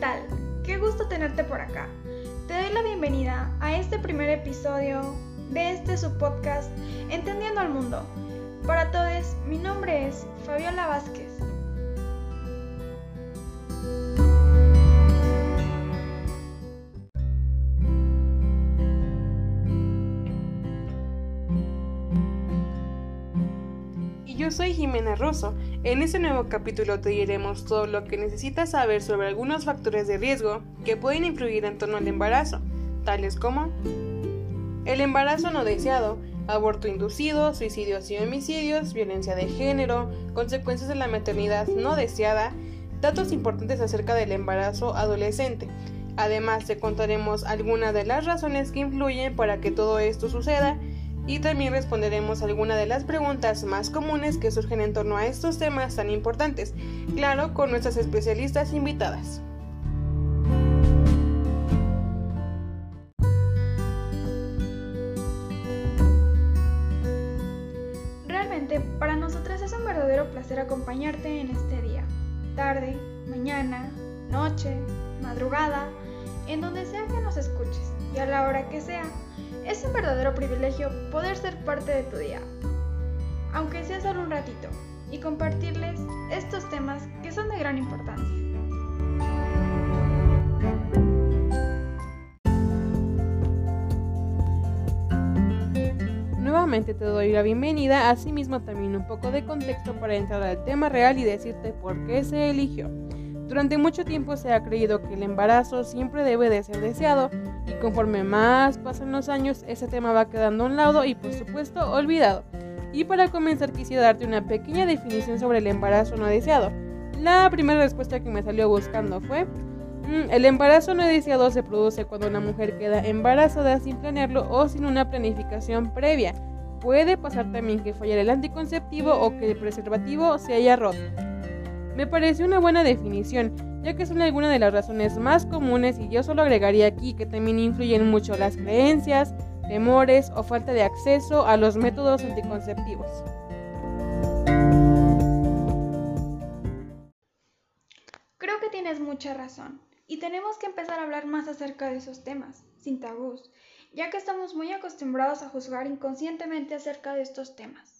tal? Qué gusto tenerte por acá. Te doy la bienvenida a este primer episodio de este subpodcast Entendiendo al Mundo. Para todos, mi nombre es Fabiola Vázquez. Soy Jimena Rosso. En este nuevo capítulo te diremos todo lo que necesitas saber sobre algunos factores de riesgo que pueden influir en torno al embarazo, tales como el embarazo no deseado, aborto inducido, suicidios y homicidios, violencia de género, consecuencias de la maternidad no deseada, datos importantes acerca del embarazo adolescente. Además, te contaremos algunas de las razones que influyen para que todo esto suceda y también responderemos algunas de las preguntas más comunes que surgen en torno a estos temas tan importantes, claro, con nuestras especialistas invitadas. Realmente, para nosotras es un verdadero placer acompañarte en este día, tarde, mañana, noche, madrugada, en donde sea que nos escuches y a la hora que sea. Es un verdadero privilegio poder ser parte de tu día, aunque sea solo un ratito, y compartirles estos temas que son de gran importancia. Nuevamente te doy la bienvenida, asimismo también un poco de contexto para entrar al tema real y decirte por qué se eligió. Durante mucho tiempo se ha creído que el embarazo siempre debe de ser deseado y conforme más pasan los años ese tema va quedando a un lado y por supuesto olvidado. Y para comenzar quisiera darte una pequeña definición sobre el embarazo no deseado. La primera respuesta que me salió buscando fue, mm, el embarazo no deseado se produce cuando una mujer queda embarazada sin planearlo o sin una planificación previa. Puede pasar también que fallara el anticonceptivo o que el preservativo se haya roto. Me parece una buena definición, ya que son algunas de las razones más comunes y yo solo agregaría aquí que también influyen mucho las creencias, temores o falta de acceso a los métodos anticonceptivos. Creo que tienes mucha razón y tenemos que empezar a hablar más acerca de esos temas, sin tabús, ya que estamos muy acostumbrados a juzgar inconscientemente acerca de estos temas.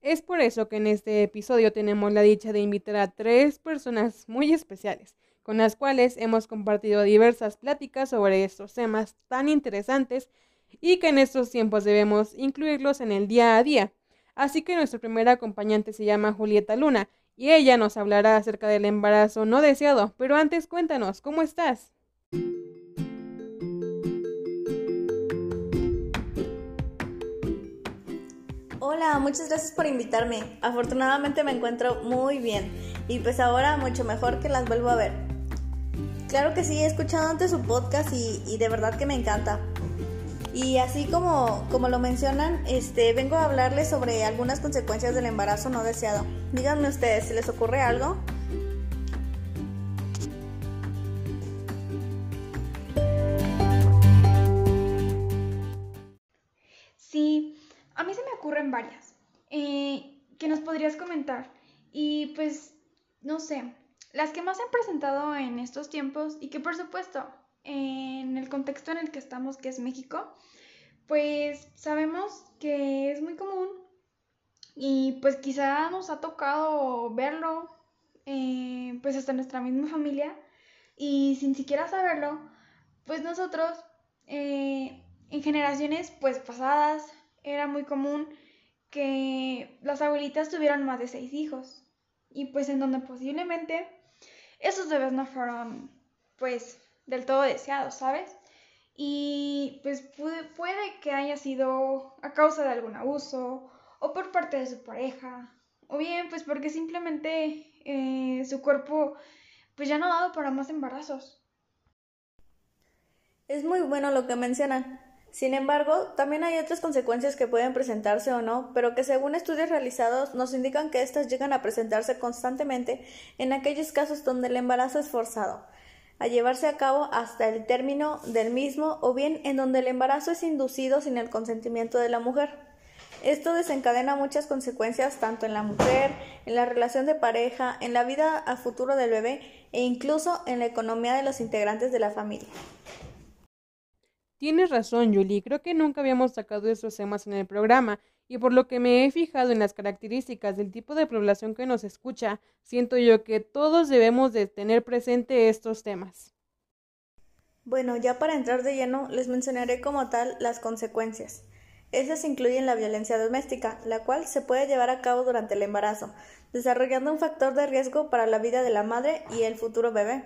Es por eso que en este episodio tenemos la dicha de invitar a tres personas muy especiales, con las cuales hemos compartido diversas pláticas sobre estos temas tan interesantes y que en estos tiempos debemos incluirlos en el día a día. Así que nuestra primera acompañante se llama Julieta Luna y ella nos hablará acerca del embarazo no deseado. Pero antes cuéntanos, ¿cómo estás? Hola, muchas gracias por invitarme. Afortunadamente me encuentro muy bien y pues ahora mucho mejor que las vuelvo a ver. Claro que sí, he escuchado antes su podcast y, de verdad que me encanta. Y así como, como lo mencionan, este, vengo a hablarles sobre algunas consecuencias del embarazo no deseado. Díganme ustedes, ¿se les ocurre algo? Ocurren varias eh, que nos podrías comentar. Y pues, no sé, las que más se han presentado en estos tiempos y que por supuesto, en el contexto en el que estamos, que es México, pues sabemos que es muy común y pues quizá nos ha tocado verlo, eh, pues hasta nuestra misma familia y sin siquiera saberlo, pues nosotros eh, en generaciones pues pasadas era muy común que las abuelitas tuvieran más de seis hijos y pues en donde posiblemente esos bebés no fueron pues del todo deseados, ¿sabes? Y pues puede, que haya sido a causa de algún abuso o por parte de su pareja o bien pues porque simplemente eh, su cuerpo pues ya no ha dado para más embarazos. Es muy bueno lo que mencionan. Sin embargo, también hay otras consecuencias que pueden presentarse o no, pero que según estudios realizados nos indican que éstas llegan a presentarse constantemente en aquellos casos donde el embarazo es forzado, a llevarse a cabo hasta el término del mismo o bien en donde el embarazo es inducido sin el consentimiento de la mujer. Esto desencadena muchas consecuencias tanto en la mujer, en la relación de pareja, en la vida a futuro del bebé e incluso en la economía de los integrantes de la familia. Tienes razón, Julie. Creo que nunca habíamos sacado estos temas en el programa y por lo que me he fijado en las características del tipo de población que nos escucha, siento yo que todos debemos de tener presente estos temas. Bueno, ya para entrar de lleno, les mencionaré como tal las consecuencias. Esas incluyen la violencia doméstica, la cual se puede llevar a cabo durante el embarazo, desarrollando un factor de riesgo para la vida de la madre y el futuro bebé.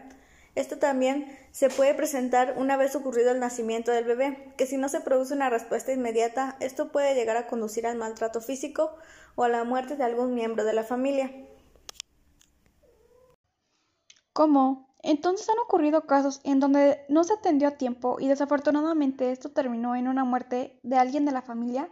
Esto también se puede presentar una vez ocurrido el nacimiento del bebé, que si no se produce una respuesta inmediata, esto puede llegar a conducir al maltrato físico o a la muerte de algún miembro de la familia. ¿Cómo? Entonces han ocurrido casos en donde no se atendió a tiempo y desafortunadamente esto terminó en una muerte de alguien de la familia.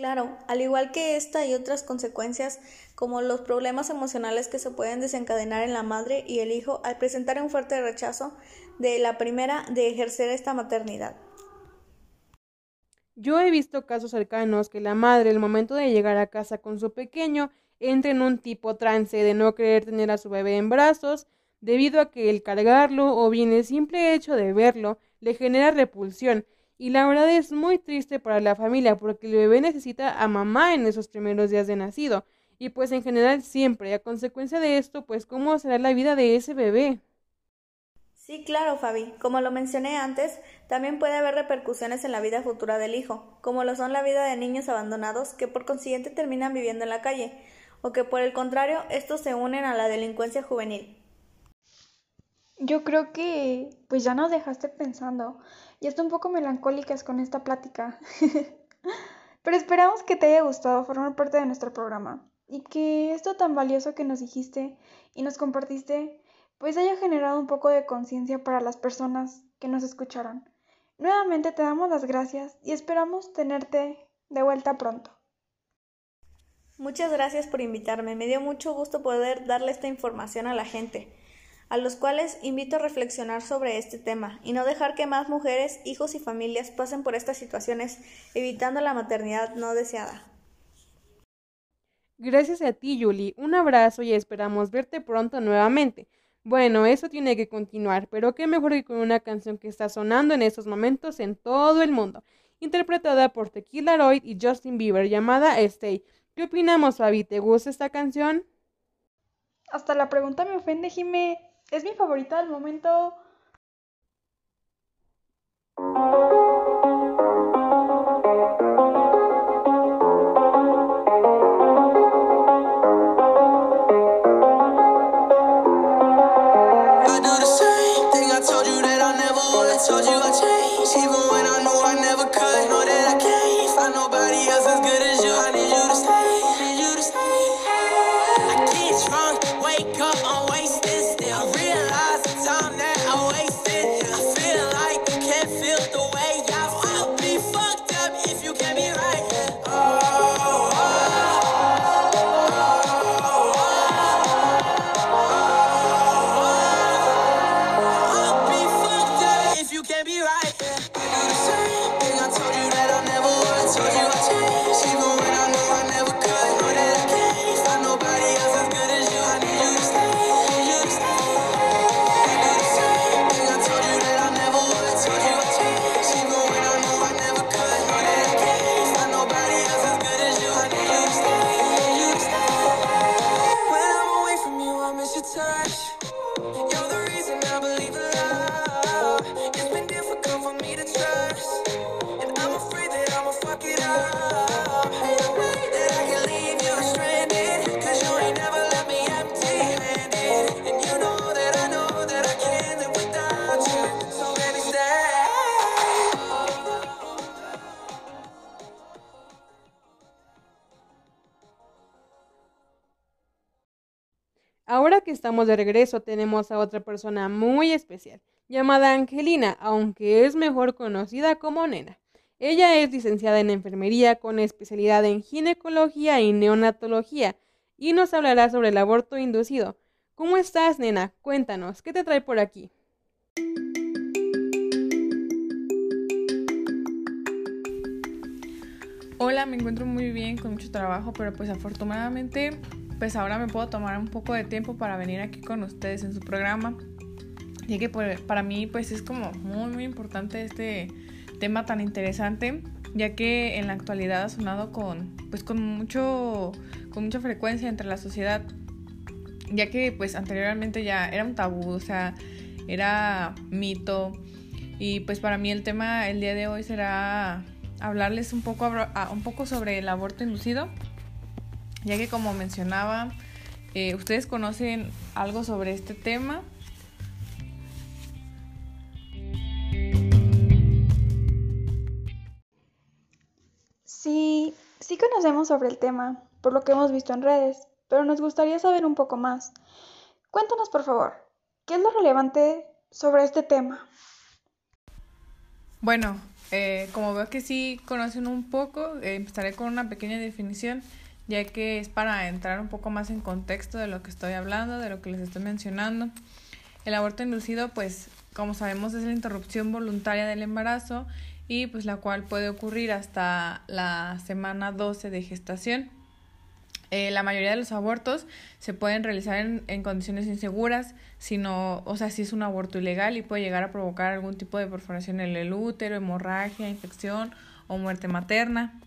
Claro, al igual que esta y otras consecuencias, como los problemas emocionales que se pueden desencadenar en la madre y el hijo al presentar un fuerte rechazo de la primera de ejercer esta maternidad. Yo he visto casos cercanos que la madre, al momento de llegar a casa con su pequeño, entra en un tipo trance de no querer tener a su bebé en brazos, debido a que el cargarlo o bien el simple hecho de verlo le genera repulsión y la verdad es muy triste para la familia porque el bebé necesita a mamá en esos primeros días de nacido. Y pues en general siempre, a consecuencia de esto, pues cómo será la vida de ese bebé. Sí, claro, Fabi. Como lo mencioné antes, también puede haber repercusiones en la vida futura del hijo, como lo son la vida de niños abandonados que por consiguiente terminan viviendo en la calle, o que por el contrario estos se unen a la delincuencia juvenil. Yo creo que pues ya nos dejaste pensando. Y estoy un poco melancólicas con esta plática. Pero esperamos que te haya gustado formar parte de nuestro programa y que esto tan valioso que nos dijiste y nos compartiste pues haya generado un poco de conciencia para las personas que nos escucharon. Nuevamente te damos las gracias y esperamos tenerte de vuelta pronto. Muchas gracias por invitarme. Me dio mucho gusto poder darle esta información a la gente a los cuales invito a reflexionar sobre este tema y no dejar que más mujeres, hijos y familias pasen por estas situaciones, evitando la maternidad no deseada. Gracias a ti, Julie. Un abrazo y esperamos verte pronto nuevamente. Bueno, eso tiene que continuar, pero qué mejor que con una canción que está sonando en estos momentos en todo el mundo, interpretada por Tequila Lloyd y Justin Bieber, llamada Stay. ¿Qué opinamos, Fabi? ¿Te gusta esta canción? Hasta la pregunta me ofende, Jimé. Es mi favorita del momento. Ahora que estamos de regreso tenemos a otra persona muy especial, llamada Angelina, aunque es mejor conocida como Nena. Ella es licenciada en enfermería con especialidad en ginecología y neonatología y nos hablará sobre el aborto inducido. ¿Cómo estás, Nena? Cuéntanos, ¿qué te trae por aquí? Hola, me encuentro muy bien, con mucho trabajo, pero pues afortunadamente, pues ahora me puedo tomar un poco de tiempo para venir aquí con ustedes en su programa. Y que para mí pues es como muy muy importante este tema tan interesante, ya que en la actualidad ha sonado con pues con mucho con mucha frecuencia entre la sociedad, ya que pues anteriormente ya era un tabú, o sea, era mito y pues para mí el tema el día de hoy será hablarles un poco, un poco sobre el aborto inducido, ya que como mencionaba, eh, ustedes conocen algo sobre este tema. Sí, sí conocemos sobre el tema, por lo que hemos visto en redes, pero nos gustaría saber un poco más. Cuéntanos, por favor, ¿qué es lo relevante sobre este tema? Bueno, eh, como veo que sí conocen un poco, eh, empezaré con una pequeña definición, ya que es para entrar un poco más en contexto de lo que estoy hablando, de lo que les estoy mencionando. El aborto inducido, pues, como sabemos, es la interrupción voluntaria del embarazo y pues la cual puede ocurrir hasta la semana 12 de gestación. Eh, la mayoría de los abortos se pueden realizar en, en, condiciones inseguras, sino, o sea, si es un aborto ilegal y puede llegar a provocar algún tipo de perforación en el útero, hemorragia, infección o muerte materna.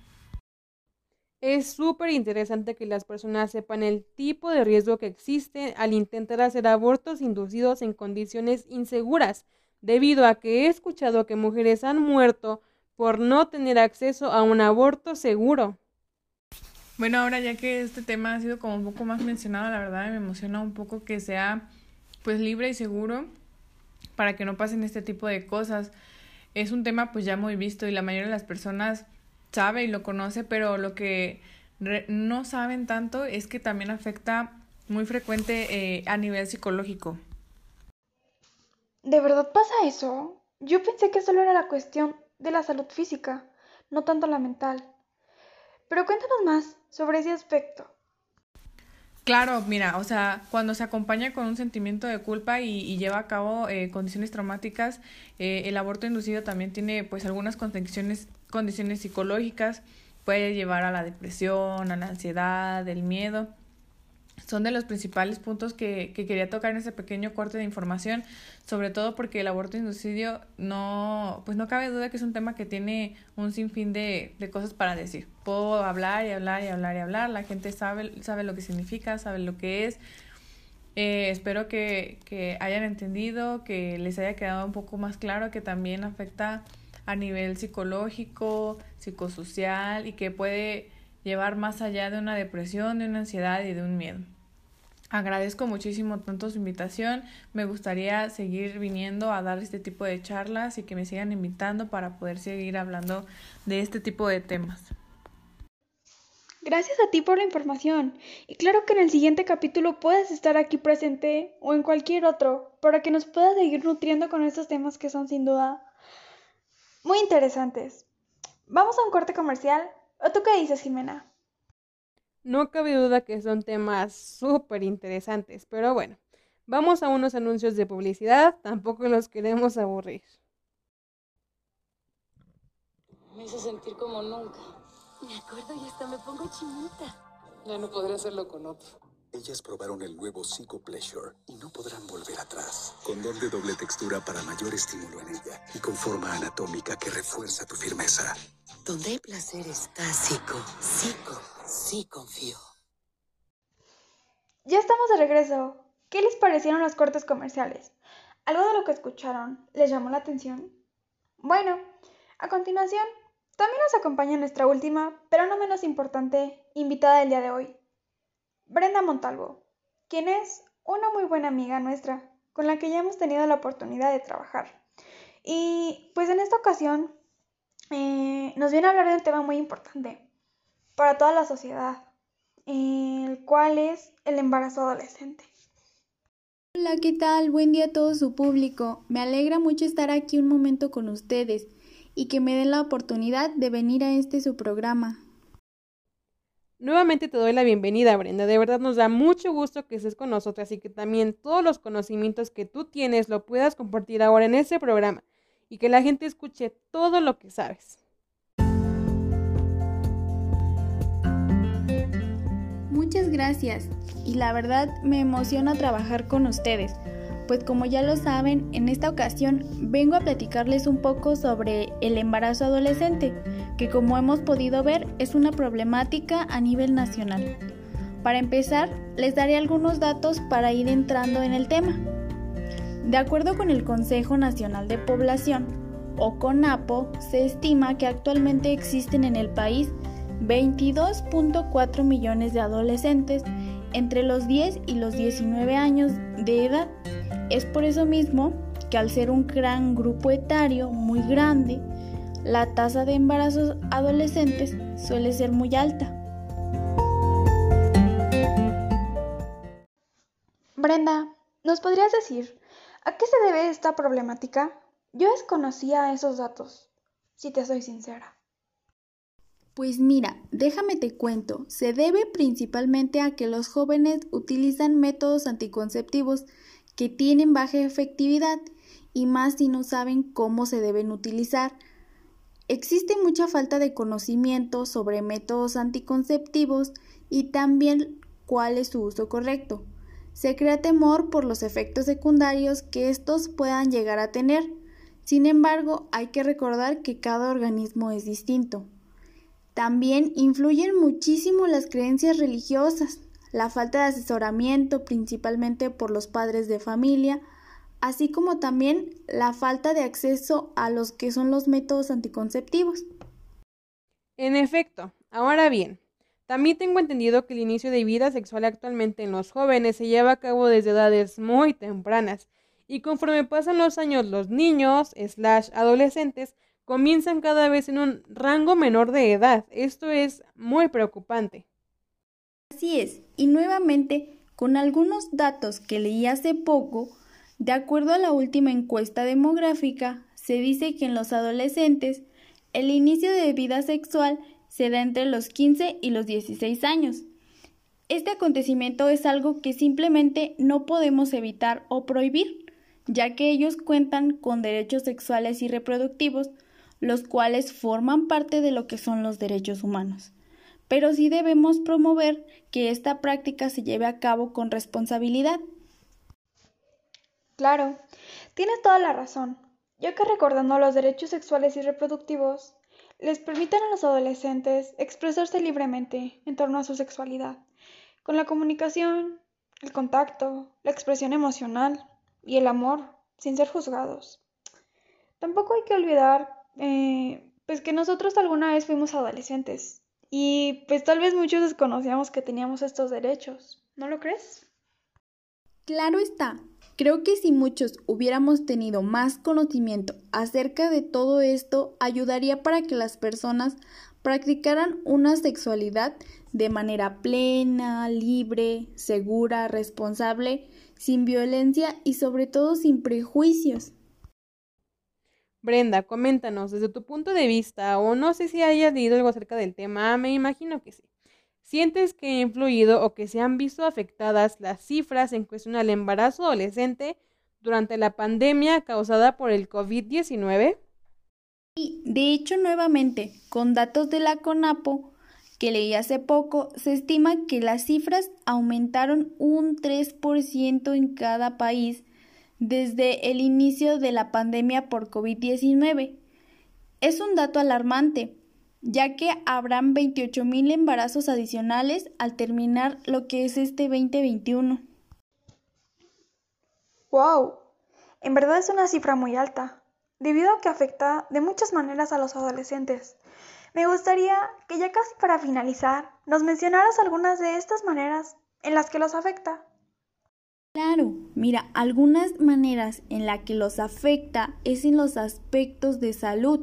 Es súper interesante que las personas sepan el tipo de riesgo que existe al intentar hacer abortos inducidos en condiciones inseguras, debido a que he escuchado que mujeres han muerto por no tener acceso a un aborto seguro. Bueno, ahora ya que este tema ha sido como un poco más mencionado, la verdad me emociona un poco que sea pues libre y seguro para que no pasen este tipo de cosas. Es un tema pues ya muy visto y la mayoría de las personas sabe y lo conoce, pero lo que no saben tanto es que también afecta muy frecuente eh, a nivel psicológico. ¿De verdad pasa eso? Yo pensé que solo era la cuestión de la salud física, no tanto la mental. Pero cuéntanos más sobre ese aspecto. Claro, mira, o sea, cuando se acompaña con un sentimiento de culpa y, lleva a cabo eh, condiciones traumáticas, eh, el aborto inducido también tiene pues algunas condiciones, condiciones psicológicas, puede llevar a la depresión, a la ansiedad, el miedo son de los principales puntos que, que, quería tocar en ese pequeño corte de información, sobre todo porque el aborto inducido no, pues no cabe duda que es un tema que tiene un sinfín de, de cosas para decir. Puedo hablar y hablar y hablar y hablar, la gente sabe, sabe lo que significa, sabe lo que es. Eh, espero que, que hayan entendido, que les haya quedado un poco más claro que también afecta a nivel psicológico, psicosocial y que puede llevar más allá de una depresión, de una ansiedad y de un miedo. Agradezco muchísimo tanto su invitación. Me gustaría seguir viniendo a dar este tipo de charlas y que me sigan invitando para poder seguir hablando de este tipo de temas. Gracias a ti por la información. Y claro que en el siguiente capítulo puedes estar aquí presente o en cualquier otro para que nos puedas seguir nutriendo con estos temas que son sin duda muy interesantes. Vamos a un corte comercial ¿O tú qué dices, Jimena? No cabe duda que son temas súper interesantes, pero bueno, vamos a unos anuncios de publicidad, tampoco los queremos aburrir. Me hizo sentir como nunca. Me acuerdo y hasta me pongo chinita. Ya no podría hacerlo con otro. Ellas probaron el nuevo Psycho Pleasure y no podrán volver atrás. Condón de doble textura para mayor estímulo en ella y con forma anatómica que refuerza tu firmeza. Donde hay placer está Psycho. Psycho, sí confío. Ya estamos de regreso. ¿Qué les parecieron los cortes comerciales? ¿Algo de lo que escucharon les llamó la atención? Bueno, a continuación, también nos acompaña nuestra última, pero no menos importante, invitada del día de hoy. Brenda Montalvo, quien es una muy buena amiga nuestra, con la que ya hemos tenido la oportunidad de trabajar. Y pues en esta ocasión eh, nos viene a hablar de un tema muy importante para toda la sociedad, el cual es el embarazo adolescente. Hola, ¿qué tal? Buen día a todo su público. Me alegra mucho estar aquí un momento con ustedes y que me den la oportunidad de venir a este su programa. Nuevamente te doy la bienvenida, Brenda. De verdad nos da mucho gusto que estés con nosotras y que también todos los conocimientos que tú tienes lo puedas compartir ahora en este programa y que la gente escuche todo lo que sabes. Muchas gracias y la verdad me emociona trabajar con ustedes pues como ya lo saben, en esta ocasión vengo a platicarles un poco sobre el embarazo adolescente, que como hemos podido ver es una problemática a nivel nacional. Para empezar, les daré algunos datos para ir entrando en el tema. De acuerdo con el Consejo Nacional de Población, o CONAPO, se estima que actualmente existen en el país 22.4 millones de adolescentes entre los 10 y los 19 años de edad. Es por eso mismo que al ser un gran grupo etario muy grande, la tasa de embarazos adolescentes suele ser muy alta. Brenda, ¿nos podrías decir a qué se debe esta problemática? Yo desconocía esos datos, si te soy sincera. Pues mira, déjame te cuento, se debe principalmente a que los jóvenes utilizan métodos anticonceptivos que tienen baja efectividad y más si no saben cómo se deben utilizar. Existe mucha falta de conocimiento sobre métodos anticonceptivos y también cuál es su uso correcto. Se crea temor por los efectos secundarios que estos puedan llegar a tener. Sin embargo, hay que recordar que cada organismo es distinto. También influyen muchísimo las creencias religiosas, la falta de asesoramiento principalmente por los padres de familia, así como también la falta de acceso a los que son los métodos anticonceptivos. En efecto, ahora bien, también tengo entendido que el inicio de vida sexual actualmente en los jóvenes se lleva a cabo desde edades muy tempranas y conforme pasan los años los niños, slash adolescentes, comienzan cada vez en un rango menor de edad. Esto es muy preocupante. Así es, y nuevamente, con algunos datos que leí hace poco, de acuerdo a la última encuesta demográfica, se dice que en los adolescentes el inicio de vida sexual se da entre los 15 y los 16 años. Este acontecimiento es algo que simplemente no podemos evitar o prohibir, ya que ellos cuentan con derechos sexuales y reproductivos los cuales forman parte de lo que son los derechos humanos. Pero sí debemos promover que esta práctica se lleve a cabo con responsabilidad. Claro, tienes toda la razón, ya que recordando los derechos sexuales y reproductivos, les permiten a los adolescentes expresarse libremente en torno a su sexualidad, con la comunicación, el contacto, la expresión emocional y el amor, sin ser juzgados. Tampoco hay que olvidar eh, pues que nosotros alguna vez fuimos adolescentes y pues tal vez muchos desconocíamos que teníamos estos derechos, ¿no lo crees? Claro está. Creo que si muchos hubiéramos tenido más conocimiento acerca de todo esto, ayudaría para que las personas practicaran una sexualidad de manera plena, libre, segura, responsable, sin violencia y sobre todo sin prejuicios. Brenda, coméntanos desde tu punto de vista, o no sé si hayas leído algo acerca del tema, me imagino que sí. ¿Sientes que ha influido o que se han visto afectadas las cifras en cuestión al embarazo adolescente durante la pandemia causada por el COVID-19? Y de hecho, nuevamente, con datos de la CONAPO que leí hace poco, se estima que las cifras aumentaron un 3% en cada país desde el inicio de la pandemia por COVID-19. Es un dato alarmante, ya que habrán 28.000 embarazos adicionales al terminar lo que es este 2021. ¡Wow! En verdad es una cifra muy alta, debido a que afecta de muchas maneras a los adolescentes. Me gustaría que ya casi para finalizar nos mencionaras algunas de estas maneras en las que los afecta. Claro, mira, algunas maneras en las que los afecta es en los aspectos de salud,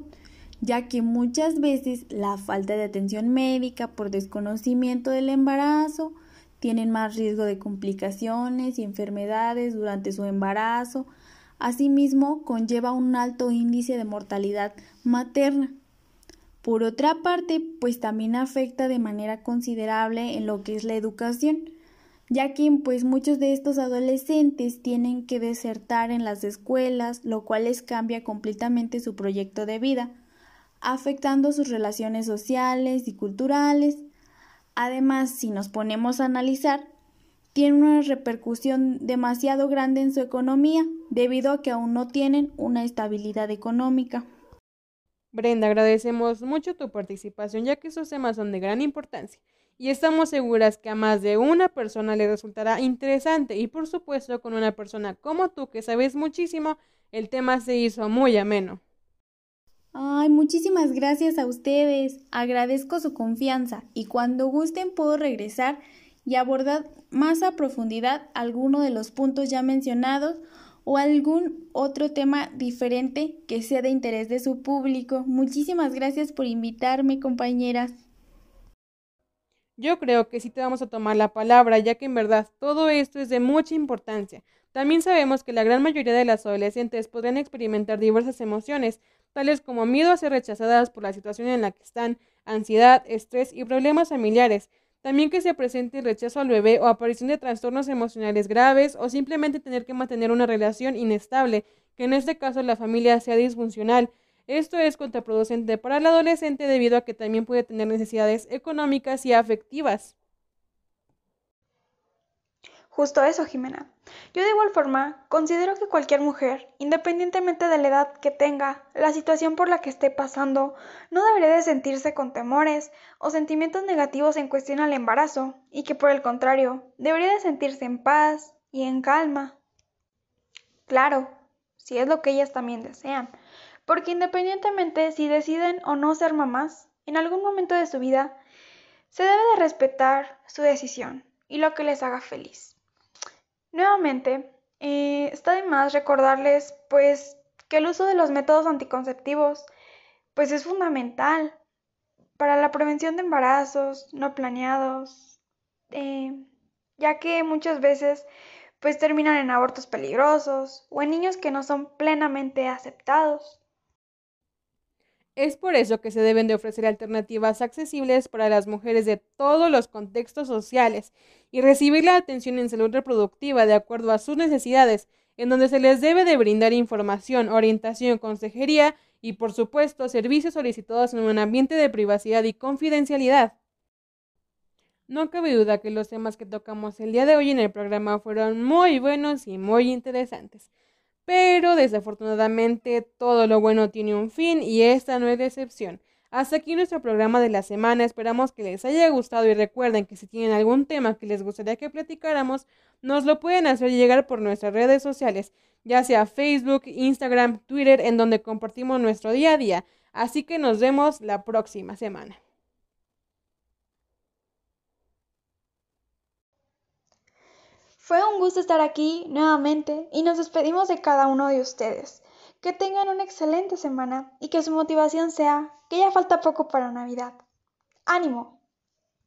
ya que muchas veces la falta de atención médica por desconocimiento del embarazo tienen más riesgo de complicaciones y enfermedades durante su embarazo. Asimismo, conlleva un alto índice de mortalidad materna. Por otra parte, pues también afecta de manera considerable en lo que es la educación, ya que pues muchos de estos adolescentes tienen que desertar en las escuelas, lo cual les cambia completamente su proyecto de vida, afectando sus relaciones sociales y culturales. Además, si nos ponemos a analizar, tiene una repercusión demasiado grande en su economía, debido a que aún no tienen una estabilidad económica. Brenda, agradecemos mucho tu participación ya que esos temas son de gran importancia y estamos seguras que a más de una persona le resultará interesante y por supuesto con una persona como tú que sabes muchísimo, el tema se hizo muy ameno. Ay, muchísimas gracias a ustedes. Agradezco su confianza y cuando gusten puedo regresar y abordar más a profundidad alguno de los puntos ya mencionados o algún otro tema diferente que sea de interés de su público. Muchísimas gracias por invitarme, compañeras. Yo creo que sí te vamos a tomar la palabra, ya que en verdad todo esto es de mucha importancia. También sabemos que la gran mayoría de las adolescentes podrían experimentar diversas emociones, tales como miedo a ser rechazadas por la situación en la que están, ansiedad, estrés y problemas familiares. También que se presente rechazo al bebé o aparición de trastornos emocionales graves o simplemente tener que mantener una relación inestable, que en este caso la familia sea disfuncional. Esto es contraproducente para el adolescente debido a que también puede tener necesidades económicas y afectivas. Justo eso, Jimena. Yo de igual forma considero que cualquier mujer, independientemente de la edad que tenga, la situación por la que esté pasando, no debería de sentirse con temores o sentimientos negativos en cuestión al embarazo, y que por el contrario, debería de sentirse en paz y en calma. Claro, si es lo que ellas también desean, porque independientemente si deciden o no ser mamás, en algún momento de su vida, se debe de respetar su decisión y lo que les haga feliz. Nuevamente, eh, está de más recordarles pues que el uso de los métodos anticonceptivos pues es fundamental para la prevención de embarazos no planeados, eh, ya que muchas veces pues terminan en abortos peligrosos o en niños que no son plenamente aceptados. Es por eso que se deben de ofrecer alternativas accesibles para las mujeres de todos los contextos sociales y recibir la atención en salud reproductiva de acuerdo a sus necesidades, en donde se les debe de brindar información, orientación, consejería y por supuesto servicios solicitados en un ambiente de privacidad y confidencialidad. No cabe duda que los temas que tocamos el día de hoy en el programa fueron muy buenos y muy interesantes. Pero desafortunadamente todo lo bueno tiene un fin y esta no es la excepción. Hasta aquí nuestro programa de la semana. Esperamos que les haya gustado y recuerden que si tienen algún tema que les gustaría que platicáramos, nos lo pueden hacer llegar por nuestras redes sociales, ya sea Facebook, Instagram, Twitter, en donde compartimos nuestro día a día. Así que nos vemos la próxima semana. Fue un gusto estar aquí nuevamente y nos despedimos de cada uno de ustedes. Que tengan una excelente semana y que su motivación sea que ya falta poco para Navidad. ¡Ánimo!